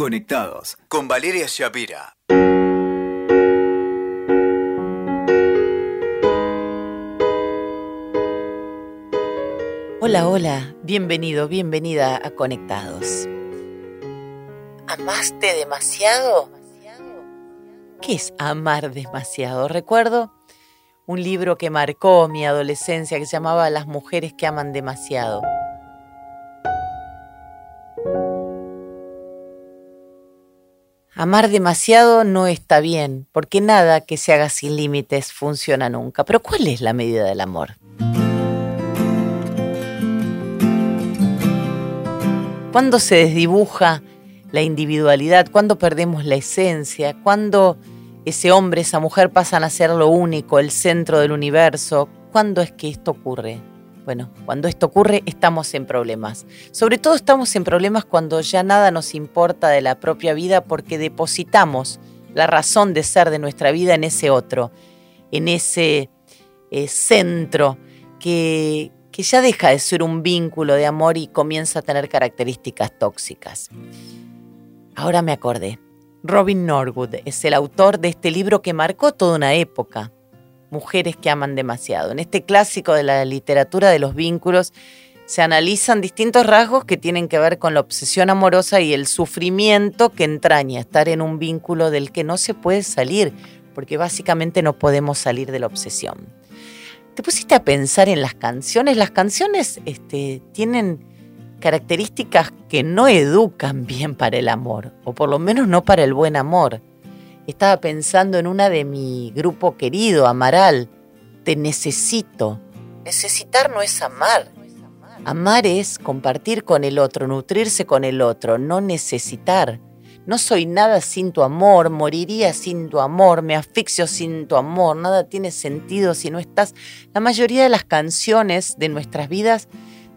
Conectados con Valeria Shapira. Hola, hola, bienvenido, bienvenida a Conectados. ¿Amaste demasiado? ¿Qué es amar demasiado? Recuerdo un libro que marcó mi adolescencia que se llamaba Las mujeres que aman demasiado. Amar demasiado no está bien, porque nada que se haga sin límites funciona nunca. Pero ¿cuál es la medida del amor? ¿Cuándo se desdibuja la individualidad? ¿Cuándo perdemos la esencia? ¿Cuándo ese hombre, esa mujer pasan a ser lo único, el centro del universo? ¿Cuándo es que esto ocurre? Bueno, cuando esto ocurre estamos en problemas. Sobre todo estamos en problemas cuando ya nada nos importa de la propia vida porque depositamos la razón de ser de nuestra vida en ese otro, en ese eh, centro que, que ya deja de ser un vínculo de amor y comienza a tener características tóxicas. Ahora me acordé. Robin Norwood es el autor de este libro que marcó toda una época mujeres que aman demasiado. En este clásico de la literatura de los vínculos se analizan distintos rasgos que tienen que ver con la obsesión amorosa y el sufrimiento que entraña estar en un vínculo del que no se puede salir, porque básicamente no podemos salir de la obsesión. ¿Te pusiste a pensar en las canciones? Las canciones este, tienen características que no educan bien para el amor, o por lo menos no para el buen amor. Estaba pensando en una de mi grupo querido, Amaral. Te necesito. Necesitar no es amar. Amar es compartir con el otro, nutrirse con el otro, no necesitar. No soy nada sin tu amor, moriría sin tu amor, me asfixio sin tu amor, nada tiene sentido si no estás. La mayoría de las canciones de nuestras vidas,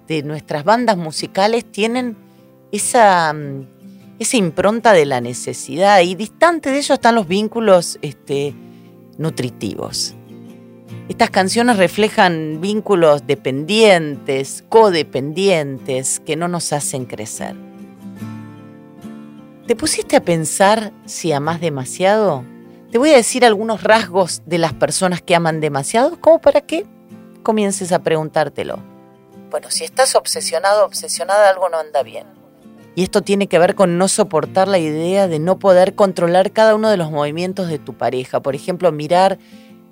de nuestras bandas musicales, tienen esa mm, esa impronta de la necesidad y distante de ello están los vínculos este, nutritivos. Estas canciones reflejan vínculos dependientes, codependientes, que no nos hacen crecer. ¿Te pusiste a pensar si amas demasiado? Te voy a decir algunos rasgos de las personas que aman demasiado, como para que comiences a preguntártelo. Bueno, si estás obsesionado, obsesionada, algo no anda bien. Y esto tiene que ver con no soportar la idea de no poder controlar cada uno de los movimientos de tu pareja. Por ejemplo, mirar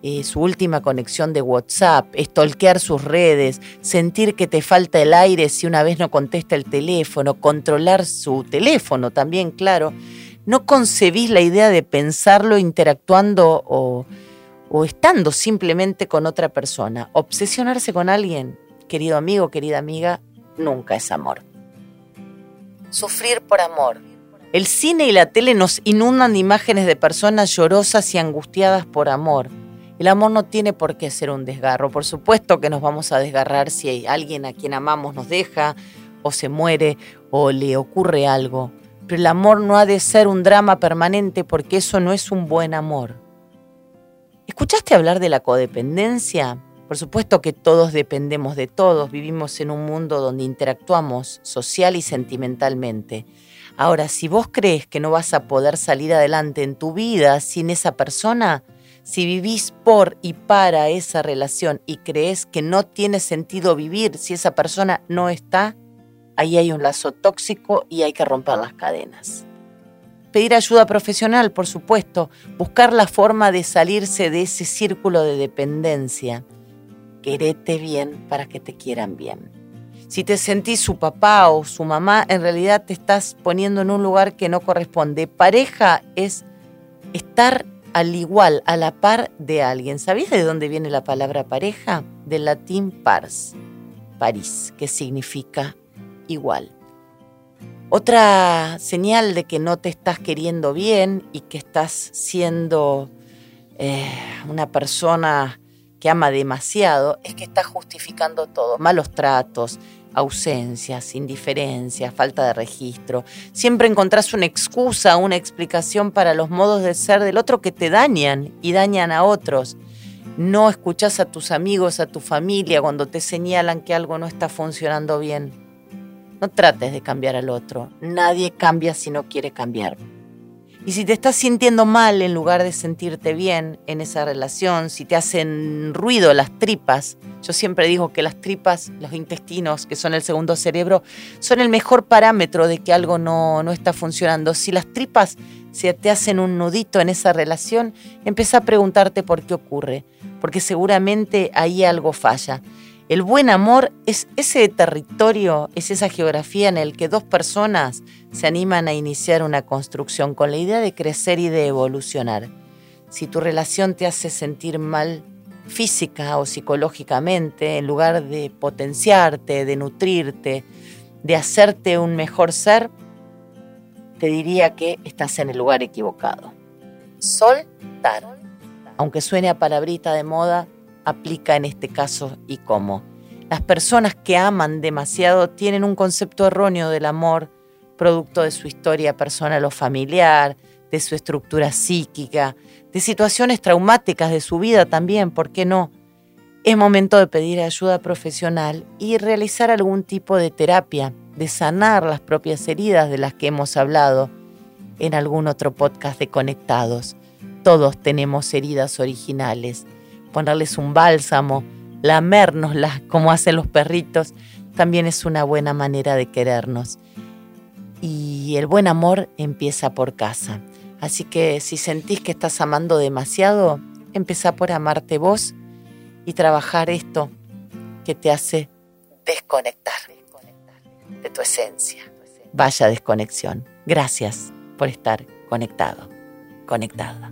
eh, su última conexión de WhatsApp, estolquear sus redes, sentir que te falta el aire si una vez no contesta el teléfono, controlar su teléfono también, claro. No concebís la idea de pensarlo interactuando o, o estando simplemente con otra persona. Obsesionarse con alguien, querido amigo, querida amiga, nunca es amor sufrir por amor. El cine y la tele nos inundan de imágenes de personas llorosas y angustiadas por amor. El amor no tiene por qué ser un desgarro. Por supuesto que nos vamos a desgarrar si alguien a quien amamos nos deja, o se muere, o le ocurre algo. Pero el amor no ha de ser un drama permanente porque eso no es un buen amor. ¿Escuchaste hablar de la codependencia? Por supuesto que todos dependemos de todos, vivimos en un mundo donde interactuamos social y sentimentalmente. Ahora, si vos crees que no vas a poder salir adelante en tu vida sin esa persona, si vivís por y para esa relación y crees que no tiene sentido vivir si esa persona no está, ahí hay un lazo tóxico y hay que romper las cadenas. Pedir ayuda profesional, por supuesto, buscar la forma de salirse de ese círculo de dependencia querete bien para que te quieran bien. Si te sentís su papá o su mamá, en realidad te estás poniendo en un lugar que no corresponde. Pareja es estar al igual, a la par de alguien. ¿Sabías de dónde viene la palabra pareja? Del latín pars, París, que significa igual. Otra señal de que no te estás queriendo bien y que estás siendo eh, una persona que ama demasiado es que está justificando todo, malos tratos, ausencias, indiferencia, falta de registro. Siempre encontrás una excusa, una explicación para los modos de ser del otro que te dañan y dañan a otros. No escuchás a tus amigos, a tu familia cuando te señalan que algo no está funcionando bien. No trates de cambiar al otro. Nadie cambia si no quiere cambiar. Y si te estás sintiendo mal en lugar de sentirte bien en esa relación, si te hacen ruido las tripas, yo siempre digo que las tripas, los intestinos, que son el segundo cerebro, son el mejor parámetro de que algo no, no está funcionando. Si las tripas se te hacen un nudito en esa relación, empieza a preguntarte por qué ocurre, porque seguramente ahí algo falla. El buen amor es ese territorio, es esa geografía en el que dos personas se animan a iniciar una construcción con la idea de crecer y de evolucionar. Si tu relación te hace sentir mal física o psicológicamente, en lugar de potenciarte, de nutrirte, de hacerte un mejor ser, te diría que estás en el lugar equivocado. Soltar. Aunque suene a palabrita de moda, aplica en este caso y cómo. Las personas que aman demasiado tienen un concepto erróneo del amor, producto de su historia personal o familiar, de su estructura psíquica, de situaciones traumáticas de su vida también, ¿por qué no? Es momento de pedir ayuda profesional y realizar algún tipo de terapia, de sanar las propias heridas de las que hemos hablado en algún otro podcast de Conectados. Todos tenemos heridas originales ponerles un bálsamo, lamérnoslas como hacen los perritos, también es una buena manera de querernos. Y el buen amor empieza por casa. Así que si sentís que estás amando demasiado, empieza por amarte vos y trabajar esto que te hace desconectar de tu esencia. Vaya desconexión. Gracias por estar conectado, conectada.